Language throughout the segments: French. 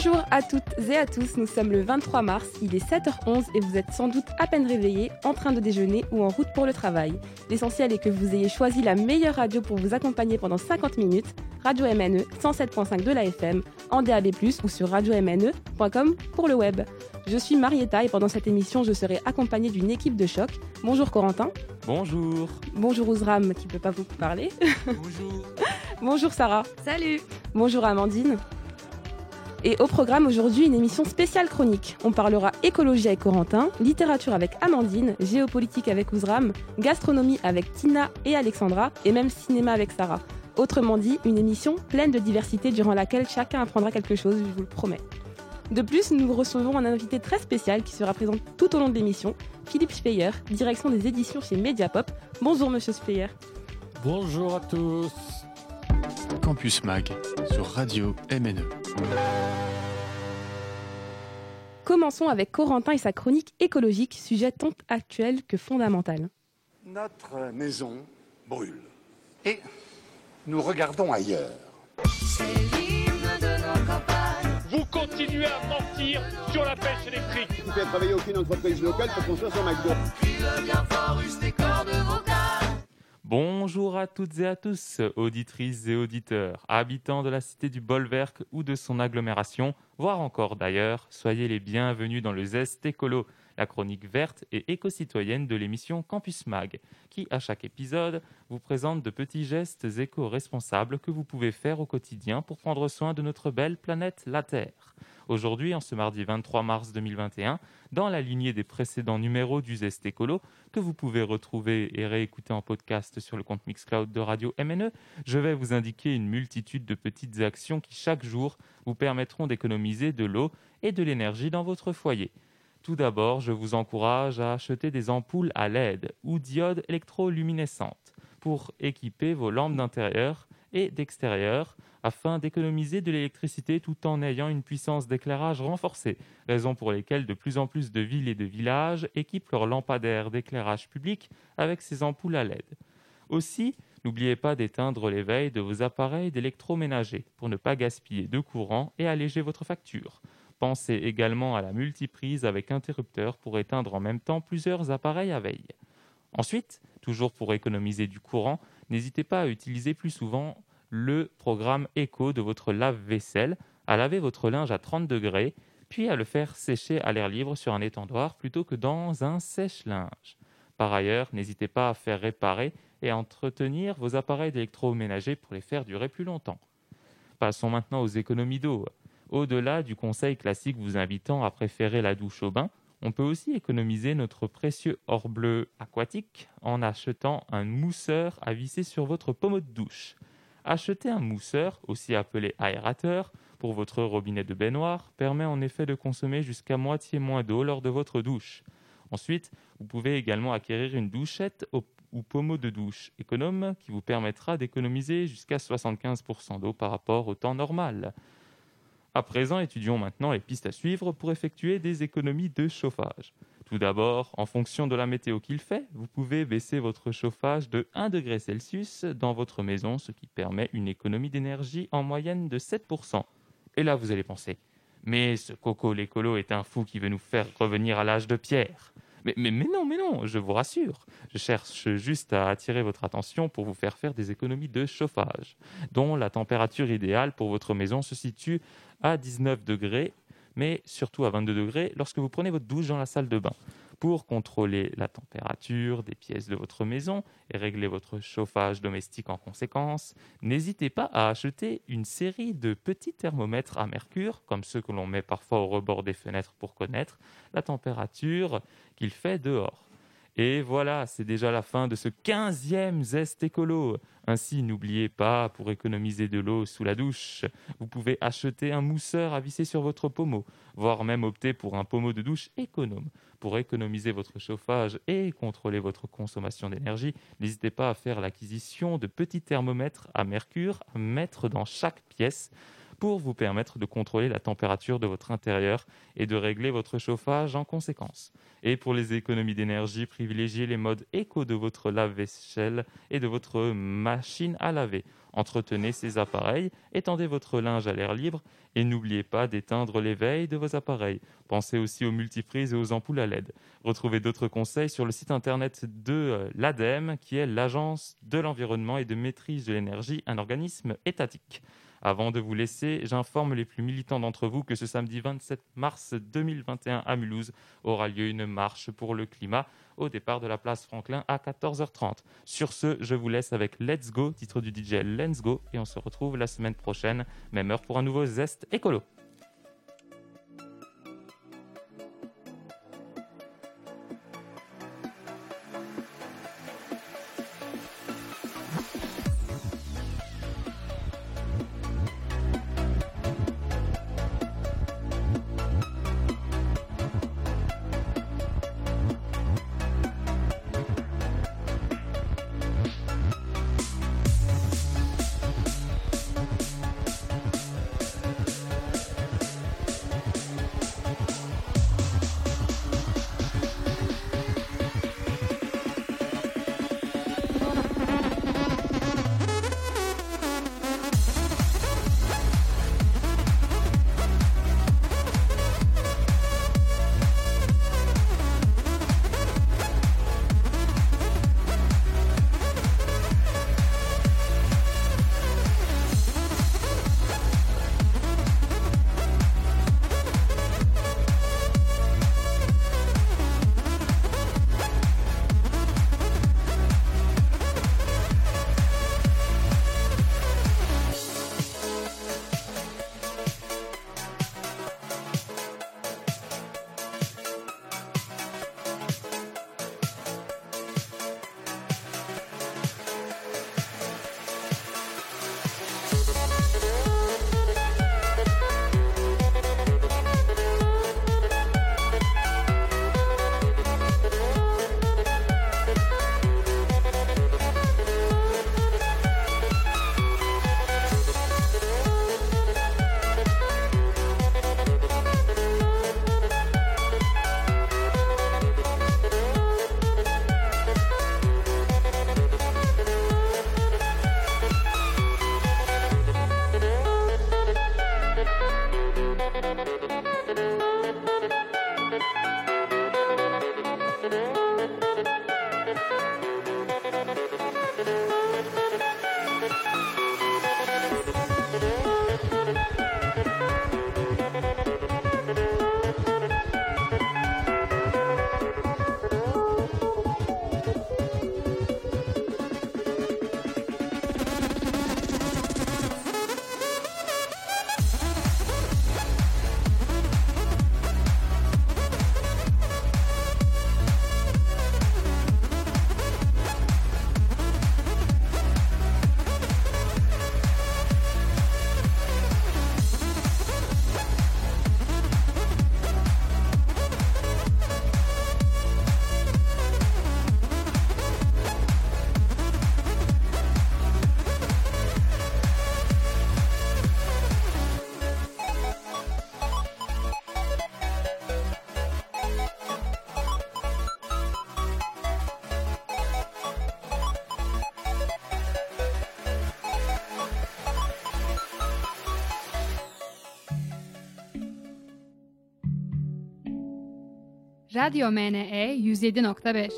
Bonjour à toutes et à tous, nous sommes le 23 mars, il est 7h11 et vous êtes sans doute à peine réveillés, en train de déjeuner ou en route pour le travail. L'essentiel est que vous ayez choisi la meilleure radio pour vous accompagner pendant 50 minutes, Radio MNE 107.5 de la FM, en DAB+, ou sur radiomne.com pour le web. Je suis Marietta et pendant cette émission, je serai accompagnée d'une équipe de choc. Bonjour Corentin. Bonjour. Bonjour Ouzram qui ne peut pas vous parler. Bonjour. Bonjour Sarah. Salut. Bonjour Amandine. Et au programme aujourd'hui, une émission spéciale chronique. On parlera écologie avec Corentin, littérature avec Amandine, géopolitique avec Ouzram, gastronomie avec Tina et Alexandra, et même cinéma avec Sarah. Autrement dit, une émission pleine de diversité durant laquelle chacun apprendra quelque chose, je vous le promets. De plus, nous recevons un invité très spécial qui sera présent tout au long de l'émission, Philippe Speyer, direction des éditions chez Mediapop. Bonjour Monsieur Speyer. Bonjour à tous. Campus Mag sur Radio MNE. Commençons avec Corentin et sa chronique écologique, sujet tant actuel que fondamental. Notre maison brûle. Et nous regardons ailleurs. Vous continuez à mentir sur la pêche électrique. Vous ne faites travailler aucune entreprise locale pour construire son McDo. Bonjour à toutes et à tous, auditrices et auditeurs, habitants de la cité du Bolwerk ou de son agglomération, voire encore d'ailleurs, soyez les bienvenus dans le Zest Écolo, la chronique verte et éco-citoyenne de l'émission Campus Mag, qui, à chaque épisode, vous présente de petits gestes éco-responsables que vous pouvez faire au quotidien pour prendre soin de notre belle planète, la Terre. Aujourd'hui, en ce mardi 23 mars 2021, dans la lignée des précédents numéros du Zest Écolo, que vous pouvez retrouver et réécouter en podcast sur le compte Mixcloud de Radio MNE, je vais vous indiquer une multitude de petites actions qui, chaque jour, vous permettront d'économiser de l'eau et de l'énergie dans votre foyer. Tout d'abord, je vous encourage à acheter des ampoules à LED ou diodes électroluminescentes pour équiper vos lampes d'intérieur et d'extérieur afin d'économiser de l'électricité tout en ayant une puissance d'éclairage renforcée, raison pour lesquelles de plus en plus de villes et de villages équipent leurs lampadaires d'éclairage public avec ces ampoules à LED. Aussi, n'oubliez pas d'éteindre l'éveil de vos appareils d'électroménager pour ne pas gaspiller de courant et alléger votre facture. Pensez également à la multiprise avec interrupteur pour éteindre en même temps plusieurs appareils à veille. Ensuite, toujours pour économiser du courant, n'hésitez pas à utiliser plus souvent le programme Eco de votre lave-vaisselle, à laver votre linge à 30 degrés, puis à le faire sécher à l'air libre sur un étendoir plutôt que dans un sèche-linge. Par ailleurs, n'hésitez pas à faire réparer et entretenir vos appareils d'électroménager pour les faire durer plus longtemps. Passons maintenant aux économies d'eau. Au-delà du conseil classique vous invitant à préférer la douche au bain, on peut aussi économiser notre précieux or bleu aquatique en achetant un mousseur à visser sur votre pommeau de douche. Acheter un mousseur, aussi appelé aérateur, pour votre robinet de baignoire permet en effet de consommer jusqu'à moitié moins d'eau lors de votre douche. Ensuite, vous pouvez également acquérir une douchette ou pommeau de douche économe qui vous permettra d'économiser jusqu'à 75% d'eau par rapport au temps normal. À présent, étudions maintenant les pistes à suivre pour effectuer des économies de chauffage. Tout d'abord, en fonction de la météo qu'il fait, vous pouvez baisser votre chauffage de 1 degré Celsius dans votre maison, ce qui permet une économie d'énergie en moyenne de 7%. Et là, vous allez penser, mais ce coco l'écolo est un fou qui veut nous faire revenir à l'âge de pierre. Mais, non, mais non, je vous rassure. Je cherche juste à attirer votre attention pour vous faire faire des économies de chauffage, dont la température idéale pour votre maison se situe à 19 degrés, mais surtout à 22 degrés lorsque vous prenez votre douche dans la salle de bain. Pour contrôler la température des pièces de votre maison et régler votre chauffage domestique en conséquence, n'hésitez pas à acheter une série de petits thermomètres à mercure, comme ceux que l'on met parfois au rebord des fenêtres pour connaître la température qu'il fait dehors. Et voilà, c'est déjà la fin de ce 15e Zest écolo. Ainsi, n'oubliez pas, pour économiser de l'eau sous la douche, vous pouvez acheter un mousseur à visser sur votre pommeau, voire même opter pour un pommeau de douche économe. Pour économiser votre chauffage et contrôler votre consommation d'énergie, n'hésitez pas à faire l'acquisition de petits thermomètres à mercure à mettre dans chaque pièce pour vous permettre de contrôler la température de votre intérieur et de régler votre chauffage en conséquence. Et pour les économies d'énergie, privilégiez les modes éco de votre lave-vaisselle et de votre machine à laver. Entretenez ces appareils, étendez votre linge à l'air libre et n'oubliez pas d'éteindre les veilles de vos appareils. Pensez aussi aux multiprises et aux ampoules à LED. Retrouvez d'autres conseils sur le site internet de euh, l'ADEME, qui est l'Agence de l'environnement et de maîtrise de l'énergie, un organisme étatique. Avant de vous laisser, j'informe les plus militants d'entre vous que ce samedi 27 mars 2021 à Mulhouse aura lieu une marche pour le climat au départ de la place Franklin à 14h30. Sur ce, je vous laisse avec Let's Go, titre du DJ Let's Go, et on se retrouve la semaine prochaine, même heure pour un nouveau Zest écolo. Radyo MNE 107.5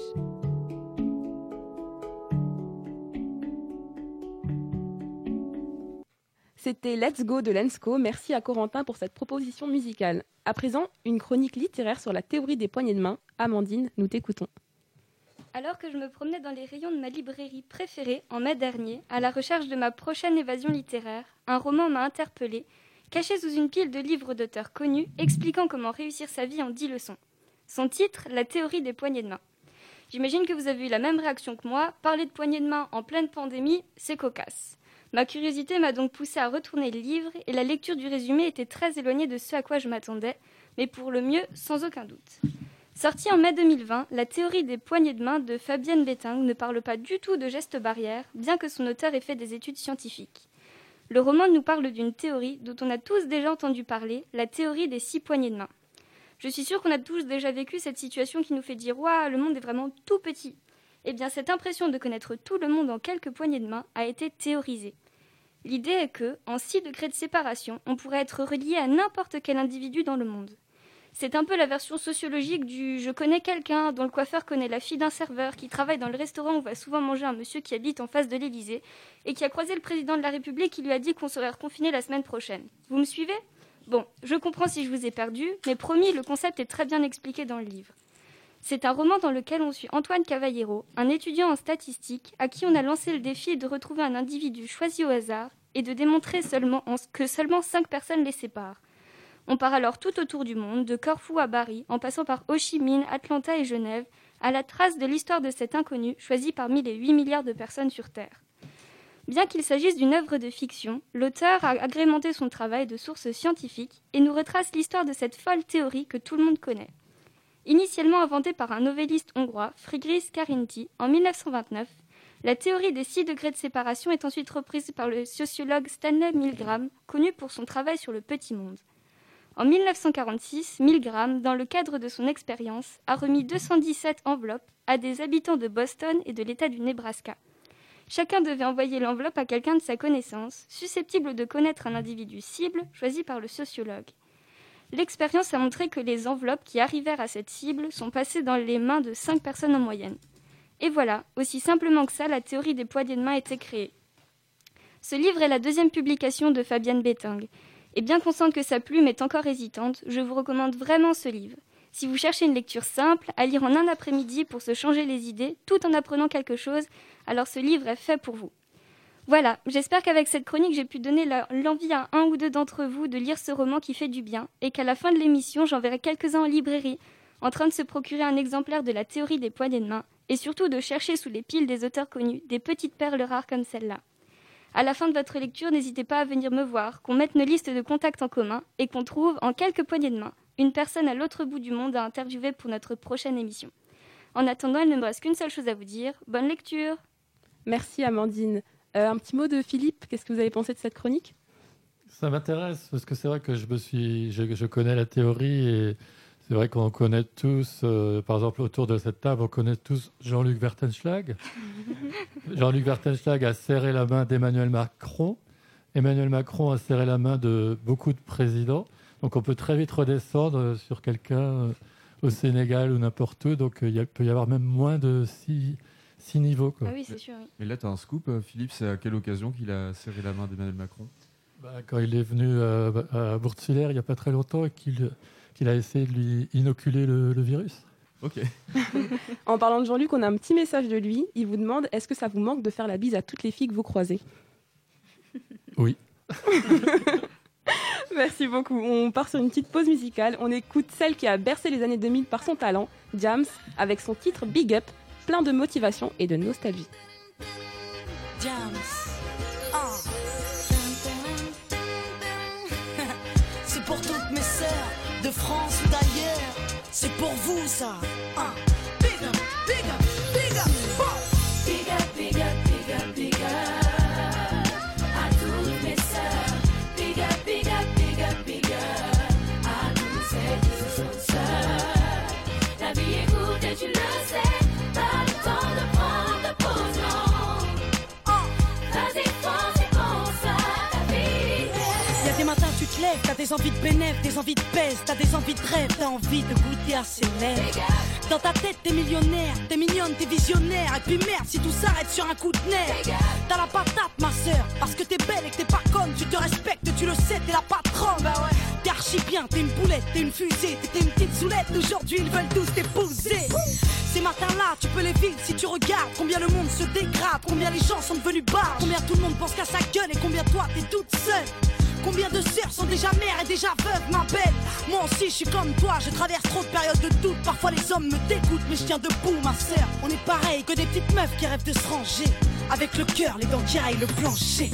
C'était Let's Go de Lensco. Merci à Corentin pour cette proposition musicale. À présent, une chronique littéraire sur la théorie des poignées de main. Amandine, nous t'écoutons. Alors que je me promenais dans les rayons de ma librairie préférée en mai dernier, à la recherche de ma prochaine évasion littéraire, un roman m'a interpellée, caché sous une pile de livres d'auteurs connus expliquant comment réussir sa vie en dix leçons. Son titre, La théorie des poignées de main. J'imagine que vous avez eu la même réaction que moi. Parler de poignée de main en pleine pandémie, c'est cocasse. Ma curiosité m'a donc poussé à retourner le livre et la lecture du résumé était très éloignée de ce à quoi je m'attendais, mais pour le mieux, sans aucun doute. Sorti en mai 2020, la théorie des poignées de main de Fabienne Betting ne parle pas du tout de gestes barrières, bien que son auteur ait fait des études scientifiques. Le roman nous parle d'une théorie dont on a tous déjà entendu parler, la théorie des six poignées de main. Je suis sûre qu'on a tous déjà vécu cette situation qui nous fait dire Waouh, le monde est vraiment tout petit. Eh bien, cette impression de connaître tout le monde en quelques poignées de main a été théorisée. L'idée est que, en 6 degrés de séparation, on pourrait être relié à n'importe quel individu dans le monde. C'est un peu la version sociologique du je connais quelqu'un dont le coiffeur connaît la fille d'un serveur qui travaille dans le restaurant où va souvent manger un monsieur qui habite en face de l'Élysée et qui a croisé le président de la République qui lui a dit qu'on serait reconfiné la semaine prochaine. Vous me suivez? Bon, je comprends si je vous ai perdu, mais promis, le concept est très bien expliqué dans le livre. C'est un roman dans lequel on suit Antoine Cavallero, un étudiant en statistique à qui on a lancé le défi de retrouver un individu choisi au hasard et de démontrer que seulement cinq personnes les séparent. On part alors tout autour du monde, de Corfou à Bari, en passant par Ho Chi Minh, Atlanta et Genève, à la trace de l'histoire de cet inconnu choisi parmi les 8 milliards de personnes sur Terre. Bien qu'il s'agisse d'une œuvre de fiction, l'auteur a agrémenté son travail de sources scientifiques et nous retrace l'histoire de cette folle théorie que tout le monde connaît. Initialement inventée par un novelliste hongrois, Frigris Karinti, en 1929, la théorie des six degrés de séparation est ensuite reprise par le sociologue Stanley Milgram, connu pour son travail sur le petit monde. En 1946, Milgram, dans le cadre de son expérience, a remis 217 enveloppes à des habitants de Boston et de l'État du Nebraska. Chacun devait envoyer l'enveloppe à quelqu'un de sa connaissance, susceptible de connaître un individu cible choisi par le sociologue. L'expérience a montré que les enveloppes qui arrivèrent à cette cible sont passées dans les mains de 5 personnes en moyenne. Et voilà, aussi simplement que ça, la théorie des poignets de main a été créée. Ce livre est la deuxième publication de Fabienne Betting. Et bien consciente que sa plume est encore hésitante, je vous recommande vraiment ce livre. Si vous cherchez une lecture simple, à lire en un après-midi pour se changer les idées, tout en apprenant quelque chose, alors ce livre est fait pour vous. Voilà, j'espère qu'avec cette chronique, j'ai pu donner l'envie à un ou deux d'entre vous de lire ce roman qui fait du bien, et qu'à la fin de l'émission, j'enverrai quelques-uns en librairie, en train de se procurer un exemplaire de la théorie des poignées de main, et surtout de chercher sous les piles des auteurs connus des petites perles rares comme celle-là. À la fin de votre lecture, n'hésitez pas à venir me voir, qu'on mette nos listes de contacts en commun et qu'on trouve, en quelques poignées de main, une personne à l'autre bout du monde à interviewer pour notre prochaine émission. En attendant, il ne me reste qu'une seule chose à vous dire. Bonne lecture Merci Amandine. Euh, un petit mot de Philippe, qu'est-ce que vous avez pensé de cette chronique? Ça m'intéresse, parce que c'est vrai que je, me suis, je, je connais la théorie et c'est vrai qu'on connaît tous, euh, par exemple autour de cette table, on connaît tous Jean-Luc Vertenschlag. Jean-Luc Vertenschlag a serré la main d'Emmanuel Macron. Emmanuel Macron a serré la main de beaucoup de présidents. Donc on peut très vite redescendre sur quelqu'un euh, au Sénégal ou n'importe où. Donc il peut y avoir même moins de six, six niveaux. Quoi. Ah oui, c'est sûr. Oui. Mais là, tu as un scoop, euh, Philippe. C'est à quelle occasion qu'il a serré la main d'Emmanuel Macron? Bah, Quand il est venu euh, à Bourg-Sulaire il n'y a pas très longtemps et qu'il qu'il a essayé de lui inoculer le, le virus. Ok. en parlant de Jean-Luc, on a un petit message de lui. Il vous demande est-ce que ça vous manque de faire la bise à toutes les filles que vous croisez? Oui. Merci beaucoup. On part sur une petite pause musicale. On écoute celle qui a bercé les années 2000 par son talent, Jams, avec son titre Big Up, plein de motivation et de nostalgie. Oh. C'est pour toutes mes sœurs de France d'ailleurs. C'est pour vous ça. Oh. Des envies de bénéfice, des envies de pèse, t'as des envies de rêve, t'as envie de goûter à ses lèvres. Dans ta tête, t'es millionnaire, t'es mignonne, t'es visionnaire. Et puis merde, si tout s'arrête sur un coup de nerf. T'as la patate, ma sœur, parce que t'es belle et que t'es pas conne. Tu te respectes, tu le sais, t'es la patronne. Bah ouais. T'es archi bien, t'es une boulette, t'es une fusée, t'es une petite soulette. Aujourd'hui, ils veulent tous t'épouser. Ces matins-là, tu peux les vivre si tu regardes combien le monde se dégrade, combien les gens sont devenus bas, combien tout le monde pense qu'à sa gueule et combien toi t'es toute seule. Combien de sœurs sont déjà mères et déjà veuves, ma belle? Moi aussi, je suis comme toi, je traverse trop de périodes de doute. Parfois, les hommes me dégoûtent, mais je tiens debout, ma sœur. On est pareil que des petites meufs qui rêvent de se ranger. Avec le cœur, les dents qui raillent le plancher.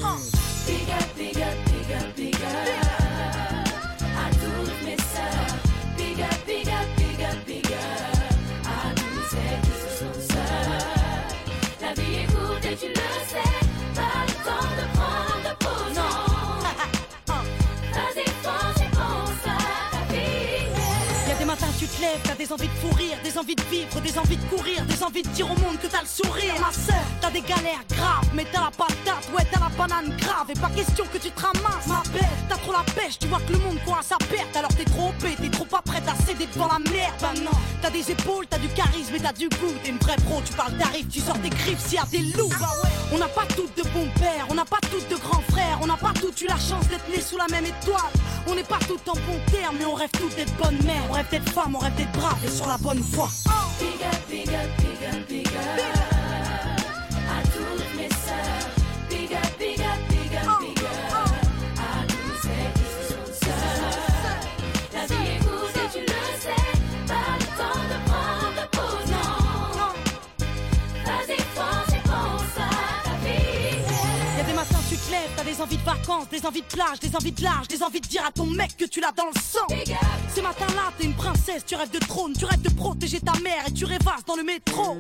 T'as des envies de fou rire, des envies de vivre, des envies de courir, des envies de dire au monde que t'as le sourire. Ma sœur, t'as des galères graves, mais t'as la patate, ouais t'as la banane grave. Et pas question que tu te ramasses, ma belle. T'as trop la pêche, tu vois que le monde à sa perte. Alors t'es trop opé, t'es trop pas prête à céder devant la merde. Bah non, t'as des épaules, t'as du charisme et t'as du goût. T'es une vraie pro, tu parles d'arrive, tu sors tes griffes s'il y a des loups. Bah on n'a pas toutes de bons pères, on n'a pas toutes de grands frères, on n'a pas toutes eu la chance d'être nés sous la même étoile. On n'est pas toutes en bon terme, mais on rêve toutes d'être bonnes mères. On rêve d'être femmes, on rêve d'être braves et sur la bonne voie. Up, big up, big big up. Des envies de vacances, des envies de plage, des envies de large, des envies de dire à ton mec que tu l'as dans le sang. Ces matins-là, t'es une princesse, tu rêves de trône, tu rêves de protéger ta mère et tu rêvasses dans le métro.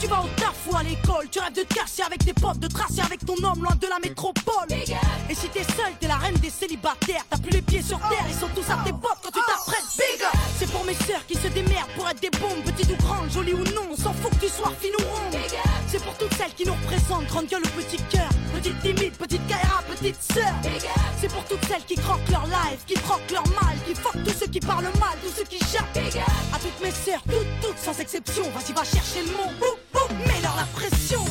Tu vas au taf ou à l'école, tu rêves de te avec tes potes, de tracer avec ton homme loin de la métropole. Et si t'es seule, t'es la reine des célibataires, t'as plus les pieds sur terre, ils sont tous à tes bottes quand tu t'apprêtes. C'est pour mes sœurs qui se démerdent pour être des bombes, petites ou grandes, jolies ou non, on s'en fout que tu sois fine ou ronde. C'est pour toutes celles qui nous représentent, grande gueule ou petit cœur, petite timide, petite Kaira, petite sœur. C'est pour toutes celles qui croquent leur life, qui croquent leur mal, qui fuck tous ceux qui parlent mal, tous ceux qui jappent. À toutes mes sœurs, toutes, toutes sans exception, vas-y va chercher le mot, boum, boum, mets-leur la pression.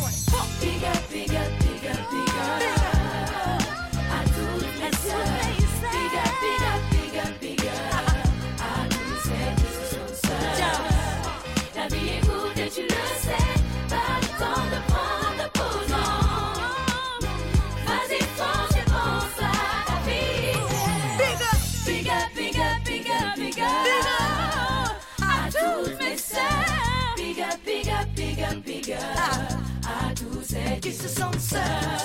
Tous celles qui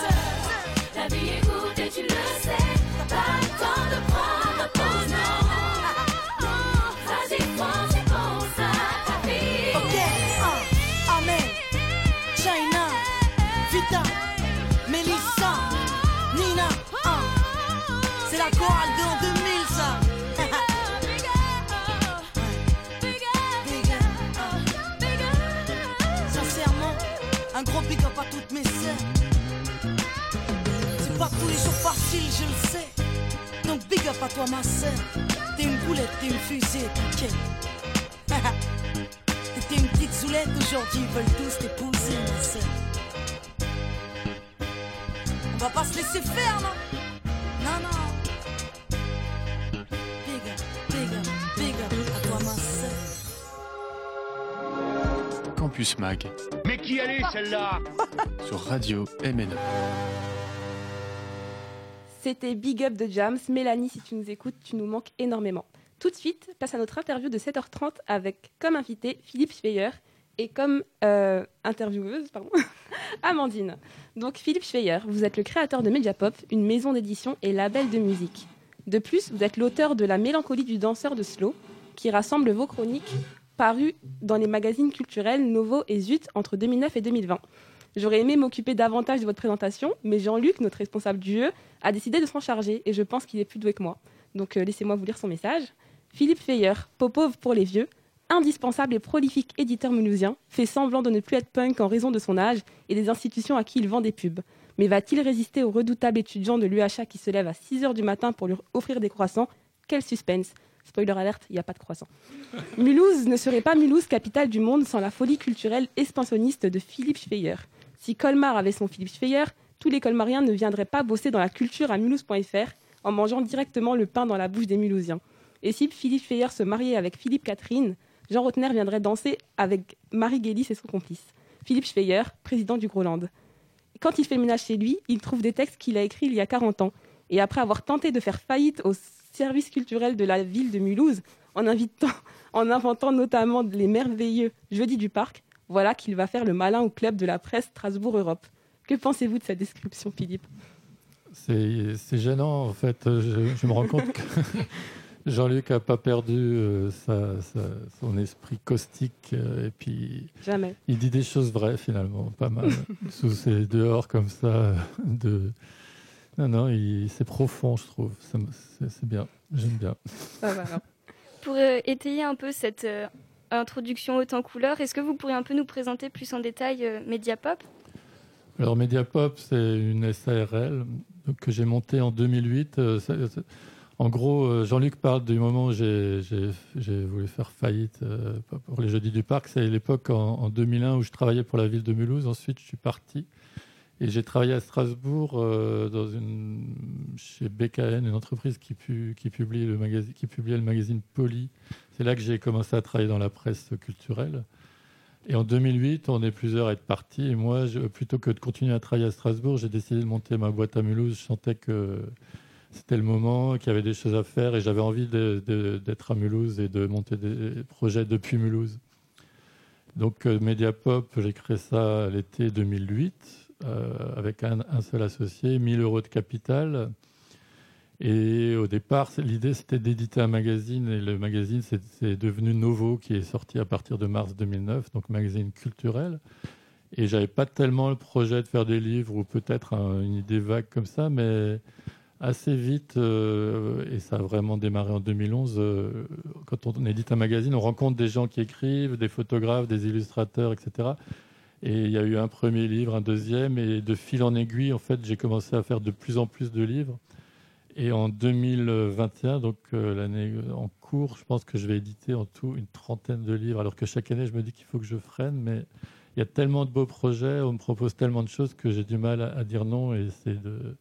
tous les jours facile, je le sais. Donc big up à toi ma sœur. T'es une boulette, t'es une fusée, t'inquiète. T'étais une petite zoulette, aujourd'hui ils veulent tous t'épouser, ma sœur. On va pas se laisser faire, non? Non, non. Big up, big up, big up à toi, ma sœur. Campus Mag Mais qui est celle-là? Sur Radio MNE. C'était Big Up de Jams. Mélanie, si tu nous écoutes, tu nous manques énormément. Tout de suite, place à notre interview de 7h30 avec comme invité Philippe Schweyer et comme euh, intervieweuse, pardon, Amandine. Donc Philippe Schweyer, vous êtes le créateur de Mediapop, une maison d'édition et label de musique. De plus, vous êtes l'auteur de La mélancolie du danseur de slow, qui rassemble vos chroniques parues dans les magazines culturels Novo et Zut entre 2009 et 2020. J'aurais aimé m'occuper davantage de votre présentation, mais Jean-Luc, notre responsable du jeu, a décidé de s'en charger et je pense qu'il est plus doué que moi. Donc euh, laissez-moi vous lire son message. Philippe Feyer, Popov pour les vieux, indispensable et prolifique éditeur mulhousien, fait semblant de ne plus être punk en raison de son âge et des institutions à qui il vend des pubs. Mais va-t-il résister au redoutable étudiant de l'UHA qui se lève à 6h du matin pour lui offrir des croissants? Quel suspense Spoiler alerte, il n'y a pas de croissants. Mulhouse ne serait pas Mulhouse, capitale du monde, sans la folie culturelle expansionniste de Philippe Schweyer. Si Colmar avait son Philippe Schweyer, tous les Colmariens ne viendraient pas bosser dans la culture à mulhouse.fr en mangeant directement le pain dans la bouche des Mulhousiens. Et si Philippe Schweyer se mariait avec Philippe Catherine, Jean Rotner viendrait danser avec Marie Guélis et son complice. Philippe Schweyer, président du Groland. Quand il fait ménage chez lui, il trouve des textes qu'il a écrits il y a 40 ans. Et après avoir tenté de faire faillite au service culturel de la ville de Mulhouse, en inventant notamment les merveilleux Jeudis du Parc, voilà qu'il va faire le malin au club de la presse Strasbourg Europe. Que pensez-vous de cette description, Philippe? C'est gênant, en fait. Je, je me rends compte que Jean-Luc n'a pas perdu euh, sa- sa- son esprit caustique. euh, et puis, Jamais. il dit des choses vraies, finalement, pas mal. Sous ses dehors comme ça. euh, De... Non, non, c'est profond, je trouve. C'est bien. J'aime bien. Ah. Pour euh, étayer un peu cette euh, introduction haute en couleur, est-ce que vous pourriez un peu nous présenter plus en détail euh, Mediapop? Alors Mediapop, c'est une SARL que j'ai montée en 2008. Euh, en gros, euh, Jean-Luc parle du moment où j'ai voulu faire faillite pour les Jeudis du Parc. C'est l'époque en, en 2001 où je travaillais pour la ville de Mulhouse. Ensuite, je suis parti et j'ai travaillé à Strasbourg euh, chez BKN, une entreprise qui, pu- qui, publie le publiait le magazine Poly. C'est là que j'ai commencé à travailler dans la presse culturelle. Et en 2008, on est plusieurs à être partis. Et moi, plutôt que de continuer à travailler à Strasbourg, j'ai décidé de monter ma boîte à Mulhouse. Je sentais que c'était le moment, qu'il y avait des choses à faire. Et j'avais envie d'être à Mulhouse et de monter des projets depuis Mulhouse. Donc, euh, Mediapop, j'ai créé ça l'été 2008 euh, avec un, seul associé, 1000 euros de capital. Et au départ, l'idée c'était d'éditer un magazine et le magazine c'est devenu Novo qui est sorti à partir de mars 2009, donc magazine culturel. Et j'avais pas tellement le projet de faire des livres ou peut-être un- une idée vague comme ça, mais assez vite, euh, et ça a vraiment démarré en 2011, euh, quand on édite un magazine, on rencontre des gens qui écrivent, des photographes, des illustrateurs, etc. Et il y a eu un premier livre, un deuxième, et de fil en aiguille, en fait, j'ai commencé à faire de plus en plus de livres. Et en 2021, donc euh, l'année en cours, je pense que je vais éditer en tout une trentaine de livres, alors que chaque année, je me dis qu'il faut que je freine, mais il y a tellement de beaux projets, on me propose tellement de choses que j'ai du mal à, dire non, et c'est de,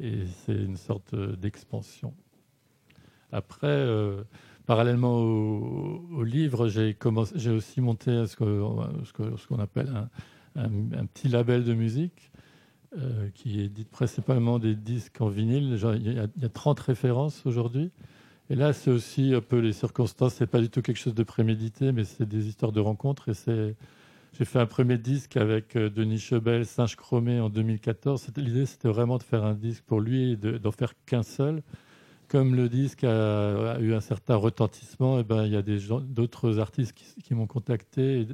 et c'est une sorte euh, d'expansion. Après, euh, parallèlement au, au livre, j'ai aussi monté ce qu'on appelle un, petit label de musique euh, qui édite principalement des disques en vinyle. Il y, a, il y a 30 références aujourd'hui. Et là, c'est aussi un peu les circonstances. C'est pas du tout quelque chose de prémédité, mais c'est des histoires de rencontres. J'ai fait un premier disque avec euh, Denis Chebel, Singe Chromé en 2014. C'était- L'idée, c'était vraiment de faire un disque pour lui et de- d'en faire qu'un seul. Comme le disque a, a eu un certain retentissement, et ben, il y a d'autres artistes qui, qui m'ont contacté. Et,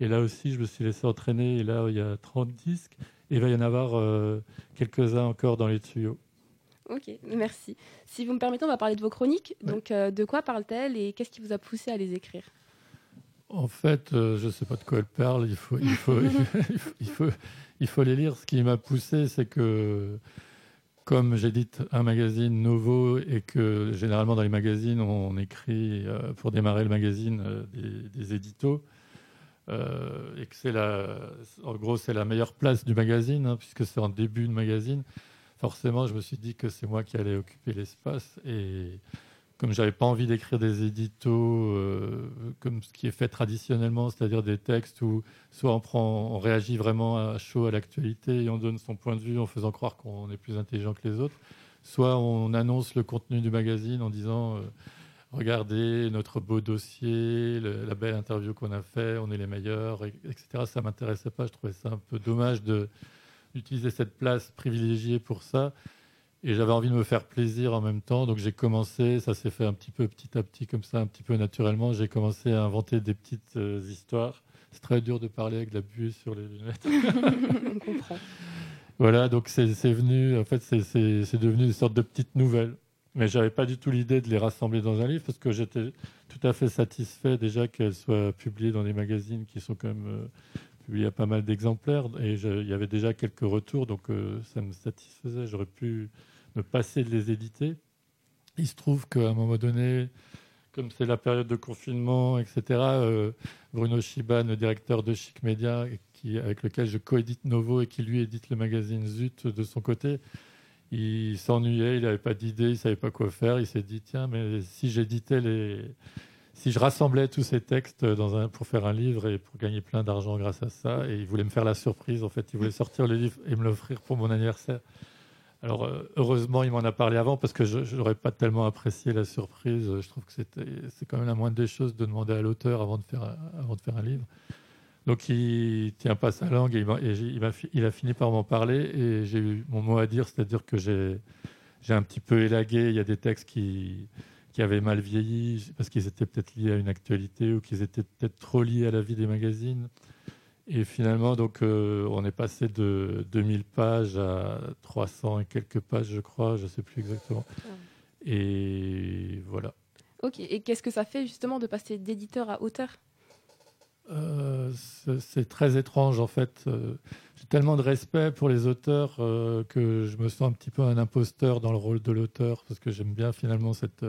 et là aussi, je me suis laissé entraîner. Et là, il y a 30 disques. Et il va y en avoir euh, quelques-uns encore dans les tuyaux. Ok, merci. Si vous me permettez, on va parler de vos chroniques. Ouais. Donc, euh, de quoi parlent-elles et qu'est-ce qui vous a poussé à les écrire? En fait, euh, je ne sais pas de quoi elle parle. Il faut, il faut, il faut, il faut, il faut les lire. Ce qui m'a poussé, c'est que comme j'édite un magazine Novo et que généralement dans les magazines, on écrit euh, pour démarrer le magazine euh, des, des éditos. euh, et que c'est la, en gros, c'est la meilleure place du magazine, hein, puisque c'est en début de magazine. Forcément, je me suis dit que c'est moi qui allais occuper l'espace. Et comme j'avais pas envie d'écrire des éditos euh, comme ce qui est fait traditionnellement, c'est-à-dire des textes où soit on réagit vraiment à chaud à l'actualité et on donne son point de vue en faisant croire qu'on est plus intelligent que les autres, soit on annonce le contenu du magazine en disant euh, regardez notre beau dossier, la belle interview qu'on a fait, on est les meilleurs, et- etc. Ça m'intéressait pas, je trouvais ça un peu dommage d'utiliser cette place privilégiée pour ça. Et j'avais envie de me faire plaisir en même temps, donc j'ai commencé, ça s'est fait un petit peu petit à petit comme ça, un petit peu naturellement, j'ai commencé à inventer des petites euh, histoires. C'est très dur de parler avec la buée sur les lunettes. On comprend. Voilà, donc c'est venu, en fait, c'est- devenu une sorte de petites nouvelles. Mais j'avais pas du tout l'idée de les rassembler dans un livre parce que j'étais tout à fait satisfait déjà qu'elles soient publiées dans des magazines qui sont quand même euh, publiés à pas mal d'exemplaires et je- il y avait déjà quelques retours, donc euh, ça me satisfaisait. J'aurais pu me passer de les éditer. Il se trouve qu'à un moment donné, comme c'est la période de confinement, etc., euh, Bruno Chiban, le directeur de Chic Media, avec lequel je coédite Novo et qui lui édite le magazine Zut de son côté, il s'ennuyait, il n'avait pas d'idée, il ne savait pas quoi faire. Il s'est dit tiens, mais si j'éditais les. Si je rassemblais tous ces textes dans pour faire un livre et pour gagner plein d'argent grâce à ça, et il voulait me faire la surprise, en fait, il voulait sortir le livre et me l'offrir pour mon anniversaire. Alors, euh, heureusement, il m'en a parlé avant parce que je n'aurais pas tellement apprécié la surprise. Je trouve que c'est quand même la moindre des choses de demander à l'auteur avant, de faire avant de faire un livre. Donc, il tient pas sa langue et, il, a fini par m'en parler et j'ai eu mon mot à dire, c'est-à-dire que j'ai j'ai un petit peu élagué. Il y a des textes qui, qui avaient mal vieilli parce qu'ils étaient peut-être liés à une actualité ou qu'ils étaient peut-être trop liés à la vie des magazines. Et finalement, donc, euh, on est passé de 2000 pages à 300 et quelques pages, je crois, je ne sais plus exactement. Et voilà. Ok, et qu'est-ce que ça fait justement de passer d'éditeur à auteur? Euh, c'est très étrange en fait. Euh, J'ai tellement de respect pour les auteurs euh, que je me sens un petit peu un imposteur dans le rôle de l'auteur parce que j'aime bien finalement cette.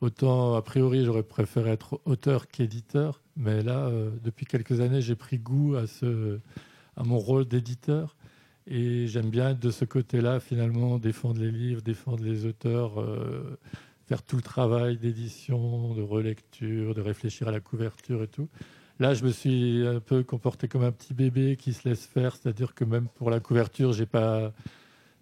Autant a priori j'aurais préféré être auteur qu'éditeur, mais là euh, depuis quelques années j'ai pris goût à ce à mon rôle d'éditeur et j'aime bien de ce côté-là finalement défendre les livres, défendre les auteurs. euh, faire tout le travail d'édition, de relecture, de réfléchir à la couverture et tout. Là, je me suis un peu comporté comme un petit bébé qui se laisse faire, c'est-à-dire que même pour la couverture, j'ai pas,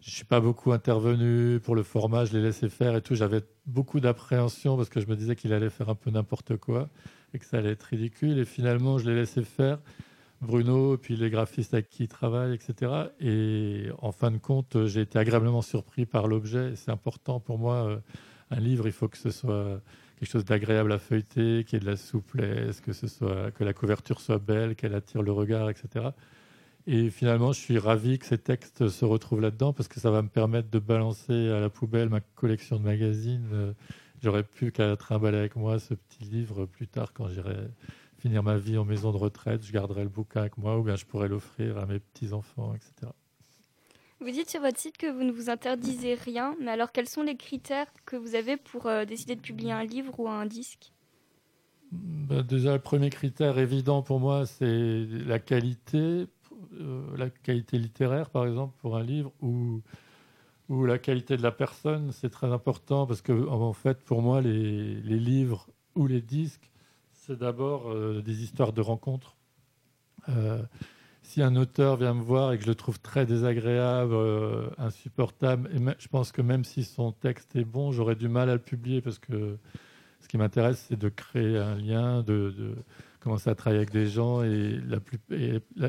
je suis pas beaucoup intervenu. Pour le format, je l'ai laissé faire et tout. J'avais beaucoup d'appréhension parce que je me disais qu'il allait faire un peu n'importe quoi et que ça allait être ridicule. Et finalement, je l'ai laissé faire. Bruno, puis les graphistes avec qui il travaille, etc. Et en fin de compte, j'ai été agréablement surpris par l'objet. Et C'est important pour moi. euh, Un livre, il faut que ce soit quelque chose d'agréable à feuilleter, qu'il y ait de la souplesse, que la couverture soit belle, qu'elle attire le regard, etc. Et finalement, je suis ravi que ces textes se retrouvent là-dedans parce que ça va me permettre de balancer à la poubelle ma collection de magazines. Euh, J'aurais pu qu'à trimballer avec moi ce petit livre plus tard quand j'irai finir ma vie en maison de retraite. Je garderai le bouquin avec moi ou bien je pourrais l'offrir à mes petits-enfants, etc. Vous dites sur votre site que vous ne vous interdisez rien, mais alors quels sont les critères que vous avez pour euh, décider de publier un livre ou un disque? Ben, déjà, le premier critère évident pour moi, c'est la qualité, la qualité littéraire, par exemple, pour un livre, ou, ou la qualité de la personne. C'est très important parce que, en fait, pour moi, les, les livres ou les disques, c'est d'abord euh, des histoires de rencontres. Euh, si un auteur vient me voir et que je le trouve très désagréable, euh, insupportable, je pense que même si son texte est bon, j'aurais du mal à le publier parce que ce qui m'intéresse, c'est de créer un lien, de commencer à travailler avec des gens. Et, la plus,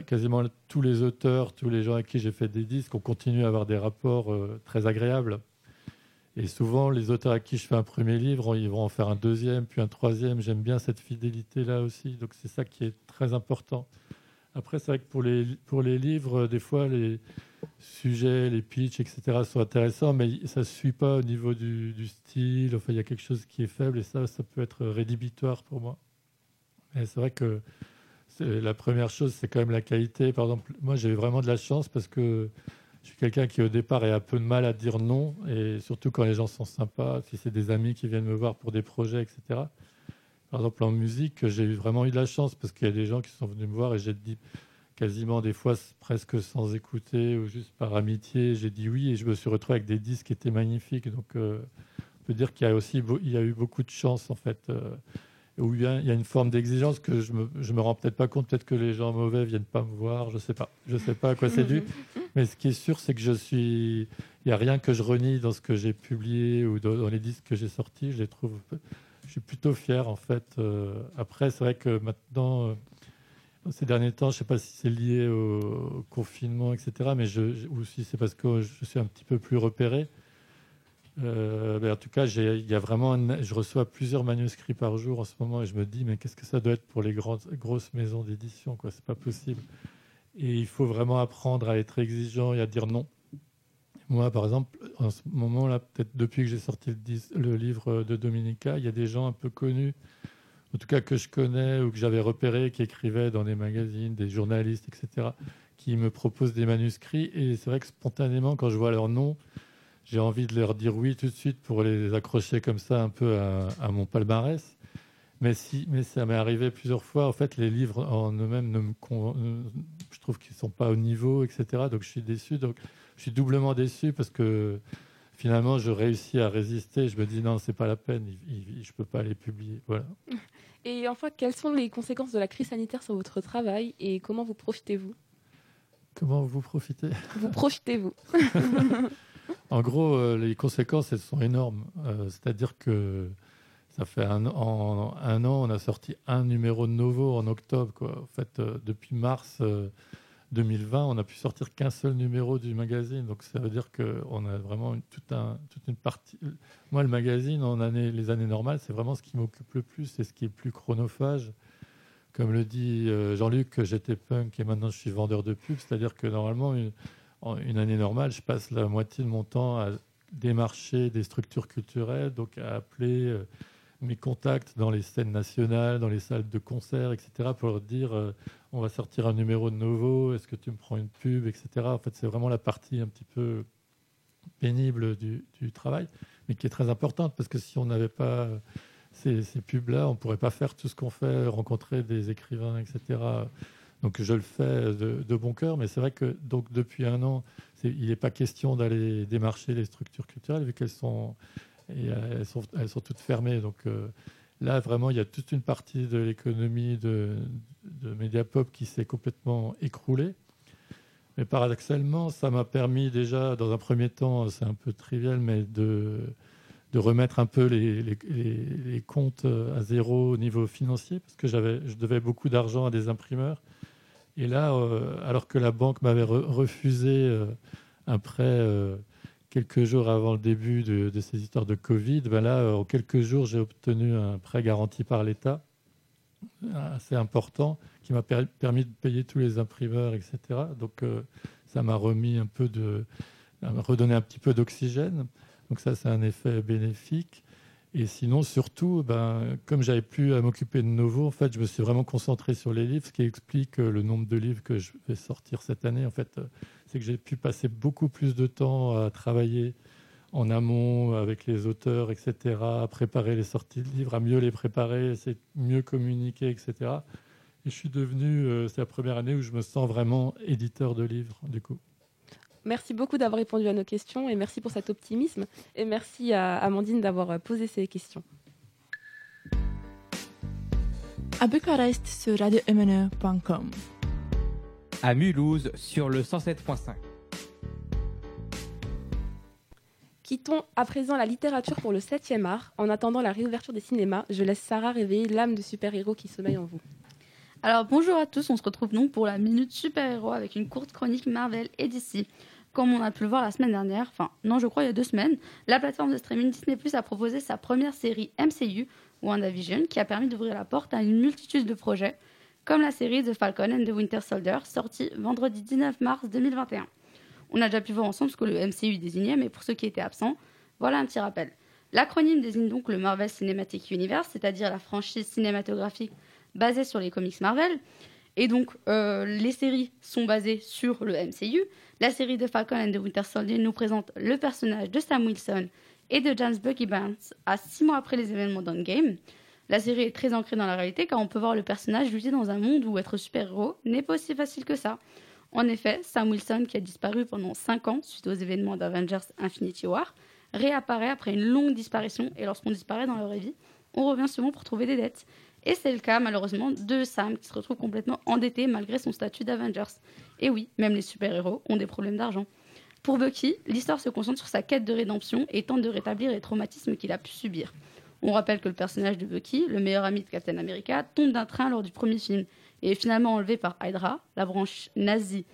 quasiment tous les auteurs, tous les gens avec qui j'ai fait des disques, on continue à avoir des rapports euh, très agréables. Et souvent, les auteurs à qui je fais un premier livre, ils vont en faire un deuxième, puis un troisième. J'aime bien cette fidélité-là aussi. Donc, c'est ça qui est très important. Après, c'est vrai que pour les, pour les livres, des fois, les sujets, les pitchs, etc., sont intéressants, mais ça ne suit pas au niveau du style. Enfin, il y a quelque chose qui est faible et ça, ça peut être rédhibitoire pour moi. C'est vrai que la première chose, c'est quand même la qualité. Par exemple, moi, j'ai vraiment de la chance parce que je suis quelqu'un qui, au départ, a un peu de mal à dire non, et surtout quand les gens sont sympas, si c'est des amis qui viennent me voir pour des projets, etc. Par exemple, en musique, j'ai vraiment eu de la chance parce qu'il y a des gens qui sont venus me voir et j'ai dit quasiment des fois presque sans écouter ou juste par amitié, j'ai dit oui et je me suis retrouvé avec des disques qui étaient magnifiques. Donc, euh, on peut dire qu'il y a aussi il y a eu beaucoup de chance en fait. euh, y, a, il y a une forme d'exigence que je me, je me rends peut-être pas compte, peut-être que les gens mauvais viennent pas me voir, je sais pas, je sais pas à quoi c'est dû, mais ce qui est sûr, c'est que je suis, il y a rien que je renie dans ce que j'ai publié ou dans, les disques que j'ai sortis, je les trouve, je suis plutôt fier en fait. Euh, après, c'est vrai que maintenant, euh, ces derniers temps, je sais pas si c'est lié au, au confinement, etc., mais je- ou si c'est parce que je suis un petit peu plus repéré. Euh, ben, en tout cas, il y a vraiment, je reçois plusieurs manuscrits par jour en ce moment et je me dis, mais qu'est-ce que ça doit être pour les grandes, grosses maisons d'édition quoi? C'est pas possible. Et il faut vraiment apprendre à être exigeant et à dire non. Moi, par exemple, en ce moment-là, peut-être depuis que j'ai sorti le, le livre de Dominica, il y a des gens un peu connus, en tout cas que je connais ou que j'avais repérés, qui écrivaient dans des magazines, des journalistes, etc., qui me proposent des manuscrits. Et c'est vrai que spontanément, quand je vois leur nom, j'ai envie de leur dire oui tout de suite pour les accrocher comme ça un peu à, à mon palmarès. Mais si, mais ça m'est arrivé plusieurs fois. En fait, les livres en eux-mêmes ne me, con- euh, je trouve qu'ils sont pas au niveau, etc. Donc je suis déçu. Donc je suis doublement déçu parce que finalement je réussis à résister. Je me dis non, c'est pas la peine. il- il- je peux pas les publier. Voilà. Et enfin, quelles sont les conséquences de la crise sanitaire sur votre travail et comment vous profitez-vous? Comment vous profitez? Vous profitez-vous? En gros, euh, les conséquences, elles sont énormes. Euh, C'est-à-dire que ça fait un, an, on a sorti un numéro de Novo en octobre. En fait, euh, depuis mars euh, 2020, on n'a pu sortir qu'un seul numéro du magazine. Donc ça veut dire qu'on a vraiment un, toute une partie. Moi, le magazine, en année, les années normales, c'est vraiment ce qui m'occupe le plus, c'est ce qui est plus chronophage. Comme le dit Jean-Luc, j'étais punk et maintenant je suis vendeur de pub. C'est-à-dire que normalement, une année normale, je passe la moitié de mon temps à démarcher des structures culturelles, donc à appeler euh, mes contacts dans les scènes nationales, dans les salles de concert, etc., pour leur dire euh, on va sortir un numéro de Novo, est-ce que tu me prends une pub, etc. En fait, c'est vraiment la partie un petit peu pénible du, travail, mais qui est très importante parce que si on n'avait pas ces, ces pubs-là, on ne pourrait pas faire tout ce qu'on fait, rencontrer des écrivains, etc. Donc je le fais de, bon cœur, mais c'est vrai que donc depuis un an, il n'est pas question d'aller démarcher les structures culturelles vu qu'elles sont, euh, elles sont toutes fermées. Donc euh, là, vraiment, il y a toute une partie de l'économie de, de Mediapop qui s'est complètement écroulée. Mais paradoxalement, ça m'a permis déjà, dans un premier temps, c'est un peu trivial, mais de, de remettre un peu les, comptes à zéro au niveau financier, parce que je devais beaucoup d'argent à des imprimeurs. Et là, euh, alors que la banque m'avait re- refusé euh, un prêt euh, quelques jours avant le début de, ces histoires de Covid, ben là, euh, en quelques jours, j'ai obtenu un prêt garanti par l'État assez important qui m'a per- permis de payer tous les imprimeurs, etc. Donc euh, ça m'a remis un peu de, redonné un petit peu d'oxygène. Donc ça, c'est un effet bénéfique. Et sinon, surtout, ben, comme j'avais plus à m'occuper de Novo, en fait, je me suis vraiment concentré sur les livres, ce qui explique le nombre de livres que je vais sortir cette année. En fait, euh, c'est que j'ai pu passer beaucoup plus de temps à travailler en amont avec les auteurs, etc., à préparer les sorties de livres, à mieux les préparer, de mieux communiquer, etc. Et je suis devenu, euh, c'est la première année où je me sens vraiment éditeur de livres, du coup. Merci beaucoup d'avoir répondu à nos questions et merci pour cet optimisme. Et merci à Amandine d'avoir euh, posé ces questions. À Bucarest sur radio-mne.com. À Mulhouse sur le 107.5. Quittons à présent la littérature pour le 7e art. En attendant la réouverture des cinémas, je laisse Sarah réveiller l'âme de super-héros qui sommeille en vous. Alors bonjour à tous, on se retrouve donc pour la Minute Super Héros avec une courte chronique Marvel et DC. Comme on a pu le voir la semaine dernière, enfin non je crois il y a deux semaines, la plateforme de streaming Disney Plus a proposé sa première série MCU, WandaVision, qui a permis d'ouvrir la porte à une multitude de projets, comme la série The Falcon and the Winter Soldier, sortie vendredi 19 mars 2021. On a déjà pu voir ensemble ce que le MCU désignait, mais pour ceux qui étaient absents, voilà un petit rappel. L'acronyme désigne donc le Marvel Cinematic Universe, c'est-à-dire la franchise cinématographique basée sur les comics Marvel. Et donc, euh, les séries sont basées sur le MCU. La série de Falcon and the Winter Soldier nous présente le personnage de Sam Wilson et de James Bucky Barnes à six mois après les événements d'Endgame. La série est très ancrée dans la réalité car on peut voir le personnage lutter dans un monde où être super-héros n'est pas aussi facile que ça. En effet, Sam Wilson, qui a disparu pendant 5 ans suite aux événements d'Avengers Infinity War, réapparaît après une longue disparition et lorsqu'on disparaît dans la vraie vie, on revient souvent pour trouver des dettes. Et c'est le cas malheureusement de Sam qui se retrouve complètement endetté malgré son statut d'Avengers. Et oui, même les super-héros ont des problèmes d'argent. Pour Bucky, l'histoire se concentre sur sa quête de rédemption et tente de rétablir les traumatismes qu'il a pu subir. On rappelle que le personnage de Bucky, le meilleur ami de Captain America, tombe d'un train lors du premier film et est finalement enlevé par Hydra, la branche nazie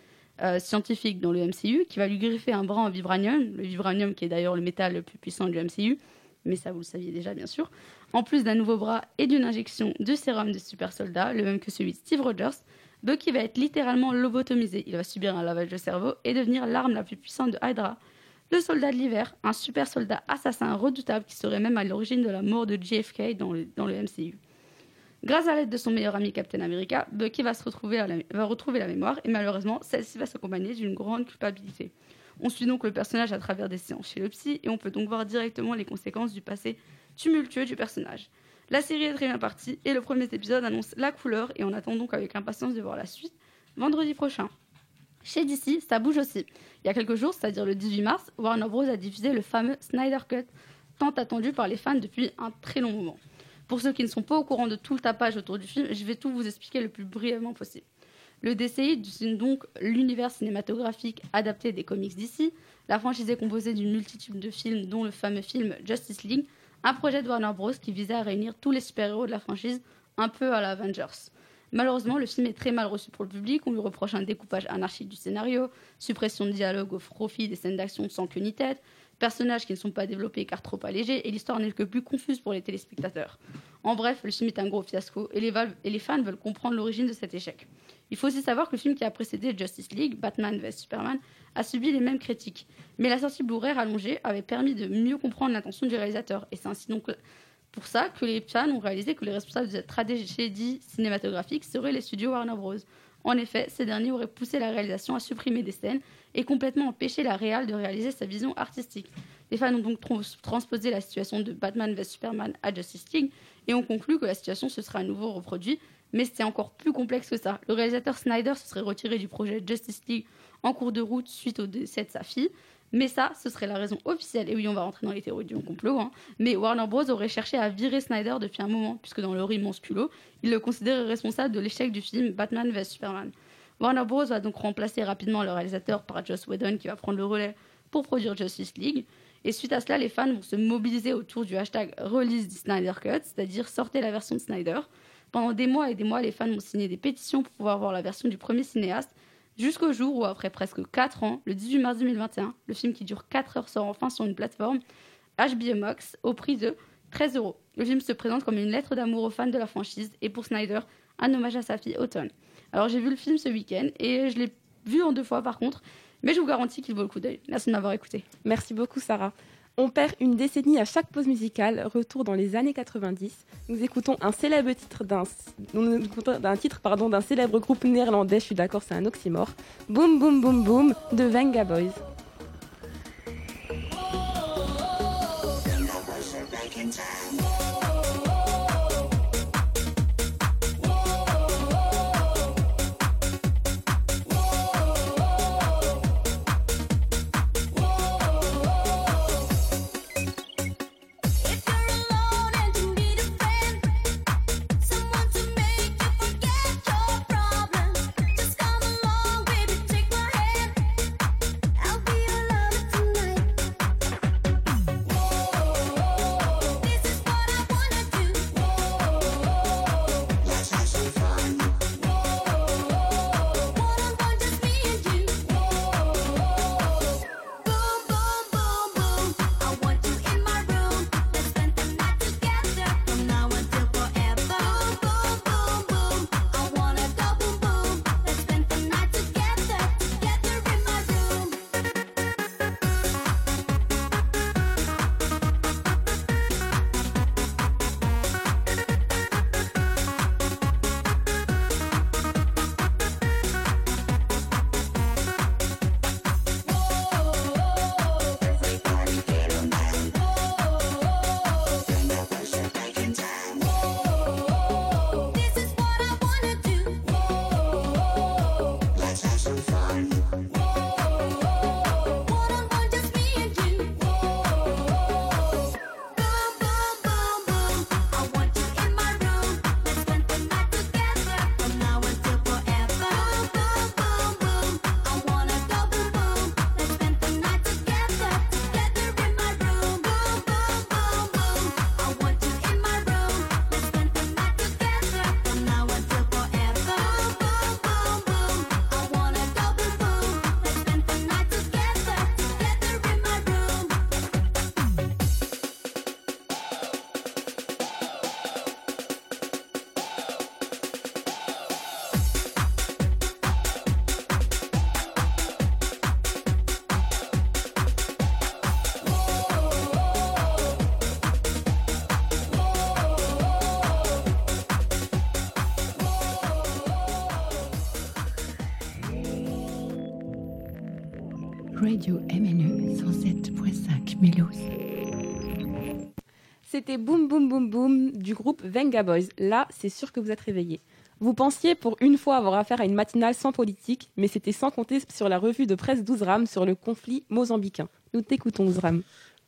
euh, scientifique dans le MCU, qui va lui griffer un bras en vibranium, le vibranium qui est d'ailleurs le métal le plus puissant du MCU, mais ça vous le saviez déjà bien sûr, en plus d'un nouveau bras et d'une injection de sérum de super soldat, le même que celui de Steve Rogers, Bucky va être littéralement lobotomisé. Il va subir un lavage de cerveau et devenir l'arme la plus puissante de Hydra. Le soldat de l'hiver, un super soldat assassin redoutable qui serait même à l'origine de la mort de JFK dans le, MCU. Grâce à l'aide de son meilleur ami Captain America, Bucky va, se retrouver la- mémoire et malheureusement, celle-ci va s'accompagner d'une grande culpabilité. On suit donc le personnage à travers des séances chez le et on peut donc voir directement les conséquences du passé tumultueux du personnage. La série est très bien partie et le premier épisode annonce la couleur et on attend donc avec impatience de voir la suite vendredi prochain. Chez DC, ça bouge aussi. Il y a quelques jours, c'est-à-dire le 18 mars, Warner Bros. a diffusé le fameux Snyder Cut, tant attendu par les fans depuis un très long moment. Pour ceux qui ne sont pas au courant de tout le tapage autour du film, je vais tout vous expliquer le plus brièvement possible. Le DCI dessine donc l'univers cinématographique adapté des comics d'ici. La franchise est composée d'une multitude de films, dont le fameux film Justice League, un projet de Warner Bros. qui visait à réunir tous les super-héros de la franchise, un peu à la Avengers. Malheureusement, le film est très mal reçu pour le public. On lui reproche un découpage anarchique du scénario, suppression de dialogue au profit des scènes d'action sans queue ni tête, personnages qui ne sont pas développés car trop allégés, et l'histoire n'est que plus confuse pour les téléspectateurs. En bref, le film est un gros fiasco et les, et les fans veulent comprendre l'origine de cet échec. Il faut aussi savoir que le film qui a précédé Justice League, Batman vs Superman, a subi les mêmes critiques. Mais la sortie Blu-ray rallongée avait permis de mieux comprendre l'intention du réalisateur. Et c'est ainsi donc pour ça que les fans ont réalisé que les responsables de cette tragédie cinématographique seraient les studios Warner Bros. En effet, ces derniers auraient poussé la réalisation à supprimer des scènes et complètement empêché la réal de réaliser sa vision artistique. Les fans ont donc trans- transposé la situation de Batman vs Superman à Justice League et ont conclu que la situation se serait à nouveau reproduite, mais c'était encore plus complexe que ça. Le réalisateur Snyder se serait retiré du projet Justice League en cours de route suite au décès de sa fille. Mais ça, ce serait la raison officielle. Et oui, on va rentrer dans les théories du complot. hein. Mais Warner Bros. aurait cherché à virer Snyder depuis un moment, puisque dans leur immense culot, il le considérait responsable de l'échec du film Batman vs Superman. Warner Bros. va donc remplacer rapidement le réalisateur par Joss Whedon, qui va prendre le relais pour produire Justice League. Et suite à cela, les fans vont se mobiliser autour du hashtag Release the Snyder Cut, c'est-à-dire sortez la version de Snyder. Pendant des mois et des mois, les fans ont signé des pétitions pour pouvoir voir la version du premier cinéaste, jusqu'au jour où, après presque 4 ans, le 18 mars 2021, le film qui dure 4 heures sort enfin sur une plateforme HBO Max au prix de 13 euros. Le film se présente comme une lettre d'amour aux fans de la franchise et pour Snyder, un hommage à sa fille Autumn. Alors j'ai vu le film ce week-end et je l'ai vu en deux fois par contre, mais je vous garantis qu'il vaut le coup d'œil. Merci de m'avoir écouté. Merci beaucoup, Sarah. On perd une décennie à chaque pause musicale. Retour dans les années 90. Nous écoutons un célèbre titre d'un titre d'un célèbre groupe néerlandais. Je suis d'accord, c'est un oxymore. Boom boom boom boom de Venga Boys. Radio MNE 107.5 Mulhouse. C'était Boom Boom Boom Boom du groupe Venga Boys. Là, c'est sûr que vous êtes réveillés. Vous pensiez pour une fois avoir affaire à une matinale sans politique, mais c'était sans compter sur la revue de presse d'Ouzram sur le conflit mozambicain. Nous t'écoutons, Ouzram.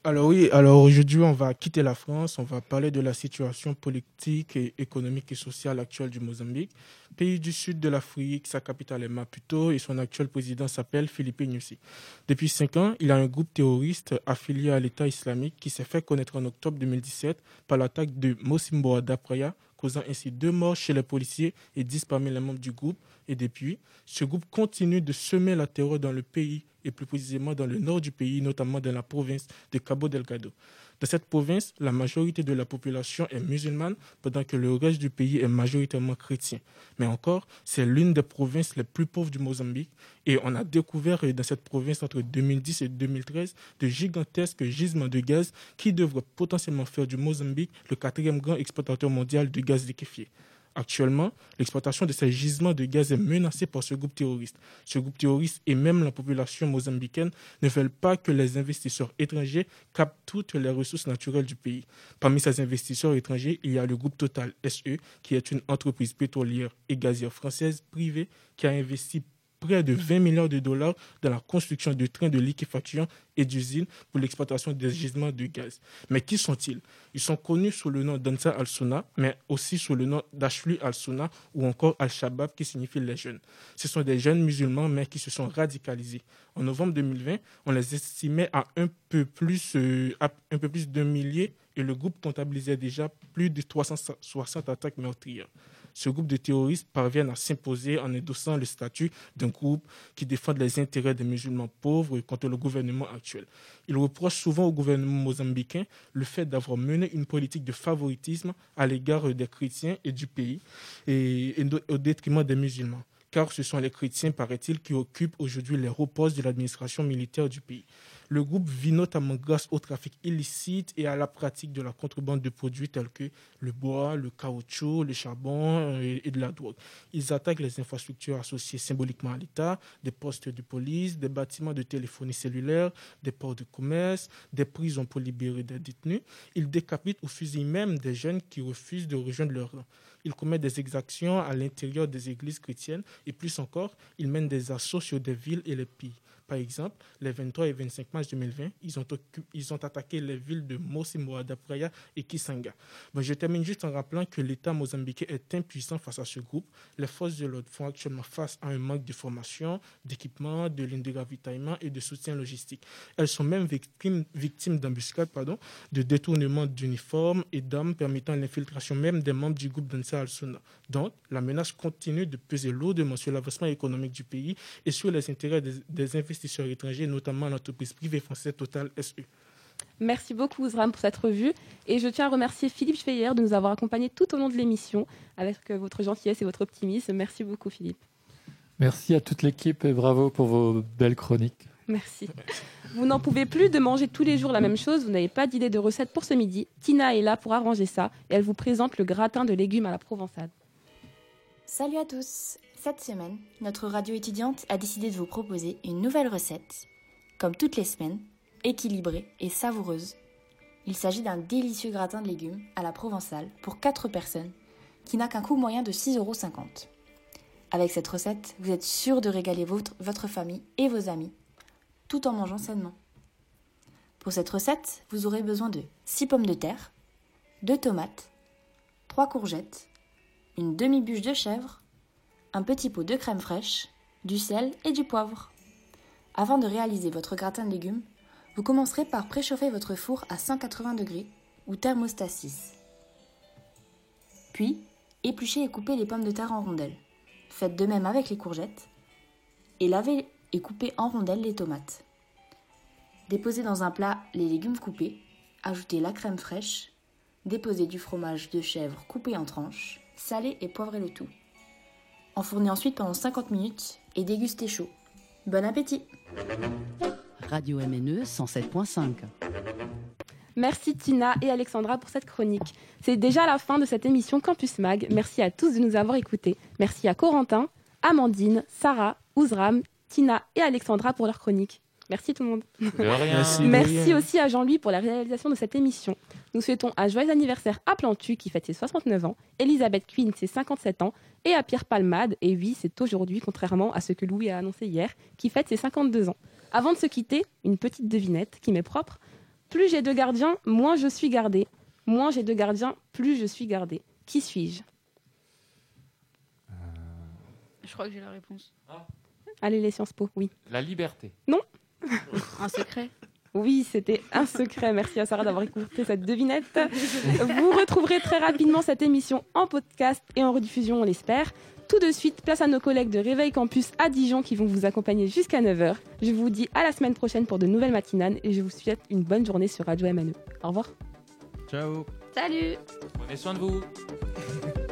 Alors oui, alors aujourd'hui on va quitter la France, on va parler de la situation politique économique et sociale actuelle du Mozambique, pays du sud de l'Afrique, sa capitale est Maputo et son actuel président s'appelle Philippe Nyusi. Depuis cinq ans, il a un groupe terroriste affilié à l'État islamique qui s'est fait connaître en octobre 2017 par l'attaque de Mosimboa Dapraya, causant ainsi deux morts chez les policiers et dix parmi les membres du groupe. Et depuis, ce groupe continue de semer la terreur dans le pays et plus précisément dans le nord du pays, notamment dans la province de Cabo Delgado. Dans cette province, la majorité de la population est musulmane, pendant que le reste du pays est majoritairement chrétien. Mais encore, c'est l'une des provinces les plus pauvres du Mozambique, et on a découvert dans cette province entre 2010 et 2013 de gigantesques gisements de gaz qui devraient potentiellement faire du Mozambique le quatrième grand exportateur mondial de gaz liquéfié. Actuellement, l'exploitation de ces gisements de gaz est menacée par ce groupe terroriste. Ce groupe terroriste et même la population mozambicaine ne veulent pas que les investisseurs étrangers captent toutes les ressources naturelles du pays. Parmi ces investisseurs étrangers, il y a le groupe Total SE, qui est une entreprise pétrolière et gazière française privée qui a investi de 20 milliards de dollars dans la construction de trains de liquéfaction et d'usines pour l'exploitation des gisements de gaz. Mais qui sont-ils? Ils sont connus sous le nom d'Ansa al-Sunna, mais aussi sous le nom d'Ashlu al-Sunna ou encore al-Shabaab qui signifie les jeunes. Ce sont des jeunes musulmans mais qui se sont radicalisés. En novembre 2020, on les estimait à un peu plus, euh, un peu plus d'un millier et le groupe comptabilisait déjà plus de 360 attaques meurtrières ce groupe de terroristes parviennent à s'imposer en endossant le statut d'un groupe qui défend les intérêts des musulmans pauvres contre le gouvernement actuel. Ils reprochent souvent au gouvernement mozambicain le fait d'avoir mené une politique de favoritisme à l'égard des chrétiens et du pays, au détriment des musulmans car ce sont les chrétiens, paraît-il, qui occupent aujourd'hui les hauts postes de l'administration militaire du pays. Le groupe vit notamment grâce au trafic illicite et à la pratique de la contrebande de produits tels que le bois, le caoutchouc, le charbon et, et de la drogue. Ils attaquent les infrastructures associées symboliquement à l'État, des postes de police, des bâtiments de téléphonie cellulaire, des ports de commerce, des prisons pour libérer des détenus. Ils décapitent ou fusillent même des jeunes qui refusent de rejoindre leur rang. Ils commettent des exactions à l'intérieur des églises chrétiennes et plus encore, ils mènent des assauts sur des villes et les pays. Par exemple, les 23 et 25 mars 2020, ils ont, attaqué les villes de Mosimoa, Dapraya et Kisanga. Bon, je termine juste en rappelant que l'État mozambicain est impuissant face à ce groupe. Les forces de l'ordre font actuellement face à un manque de formation, d'équipement, de lignes de ravitaillement et de soutien logistique. Elles sont même victimes, victimes d'embuscades, de détournement d'uniformes et d'armes permettant l'infiltration même des membres du groupe d'Ansa al-Sunna. Donc, la menace continue de peser lourdement sur l'avancement économique du pays et sur les intérêts des, des investisseurs étrangers, notamment l'entreprise privée française Total. SE. Merci beaucoup, Zram, pour cette revue. Et je tiens à remercier Philippe Schweyer de nous avoir accompagnés tout au long de l'émission avec euh, votre gentillesse et votre optimisme. Merci beaucoup, Philippe. Merci à toute l'équipe et bravo pour vos belles chroniques. Merci. Vous n'en pouvez plus de manger tous les jours la même chose, vous n'avez pas d'idée de recette pour ce midi. Tina est là pour arranger ça et elle vous présente le gratin de légumes à la provençale. Salut à tous Cette semaine, notre radio étudiante a décidé de vous proposer une nouvelle recette, comme toutes les semaines, équilibrée et savoureuse. Il s'agit d'un délicieux gratin de légumes à la provençale pour 4 personnes, qui n'a qu'un coût moyen de 6,50 euros. Avec cette recette, vous êtes sûr de régaler votre, votre famille et vos amis, tout en mangeant sainement. Pour cette recette, vous aurez besoin de 6 pommes de terre, 2 tomates, 3 courgettes, une demi-bûche de chèvre, un petit pot de crème fraîche, du sel et du poivre. Avant de réaliser votre gratin de légumes, vous commencerez par préchauffer votre four à 180 degrés ou thermostat 6. Puis, épluchez et coupez les pommes de terre en rondelles. Faites de même avec les courgettes. Et lavez et coupez en rondelles les tomates. Déposez dans un plat les légumes coupés, ajoutez la crème fraîche, déposez du fromage de chèvre coupé en tranches, salez et poivrez le tout. Enfournez ensuite pendant 50 minutes et dégustez chaud. Bon appétit Radio MNE 107.5. Merci Tina et Alexandra pour cette chronique. C'est déjà la fin de cette émission Campus Mag. Merci à tous de nous avoir écoutés. Merci à Corentin, Amandine, Sarah, Ouzram, Tina et Alexandra pour leur chronique. Merci tout le monde. De rien. Merci, Merci de rien. aussi à Jean-Louis pour la réalisation de cette émission. Nous souhaitons un joyeux anniversaire à Plantu qui fête ses 69 ans, Elisabeth Quinn ses 57 ans et à Pierre Palmade, et oui c'est aujourd'hui contrairement à ce que Louis a annoncé hier, qui fête ses 52 ans. Avant de se quitter, une petite devinette qui m'est propre. Plus j'ai de gardiens, moins je suis gardé. Moins j'ai de gardiens, plus je suis gardé. Qui suis-je? Je crois que j'ai la réponse. Allez, les Sciences Po, oui. La liberté. Non Un secret Oui, c'était un secret. Merci à Sarah d'avoir écouté cette devinette. Vous retrouverez très rapidement cette émission en podcast et en rediffusion, on l'espère. Tout de suite, place à nos collègues de Réveil Campus à Dijon qui vont vous accompagner jusqu'à 9h. Je vous dis à la semaine prochaine pour de nouvelles matinales et je vous souhaite une bonne journée sur Radio MNE. Au revoir. Ciao Salut Prenez soin de vous.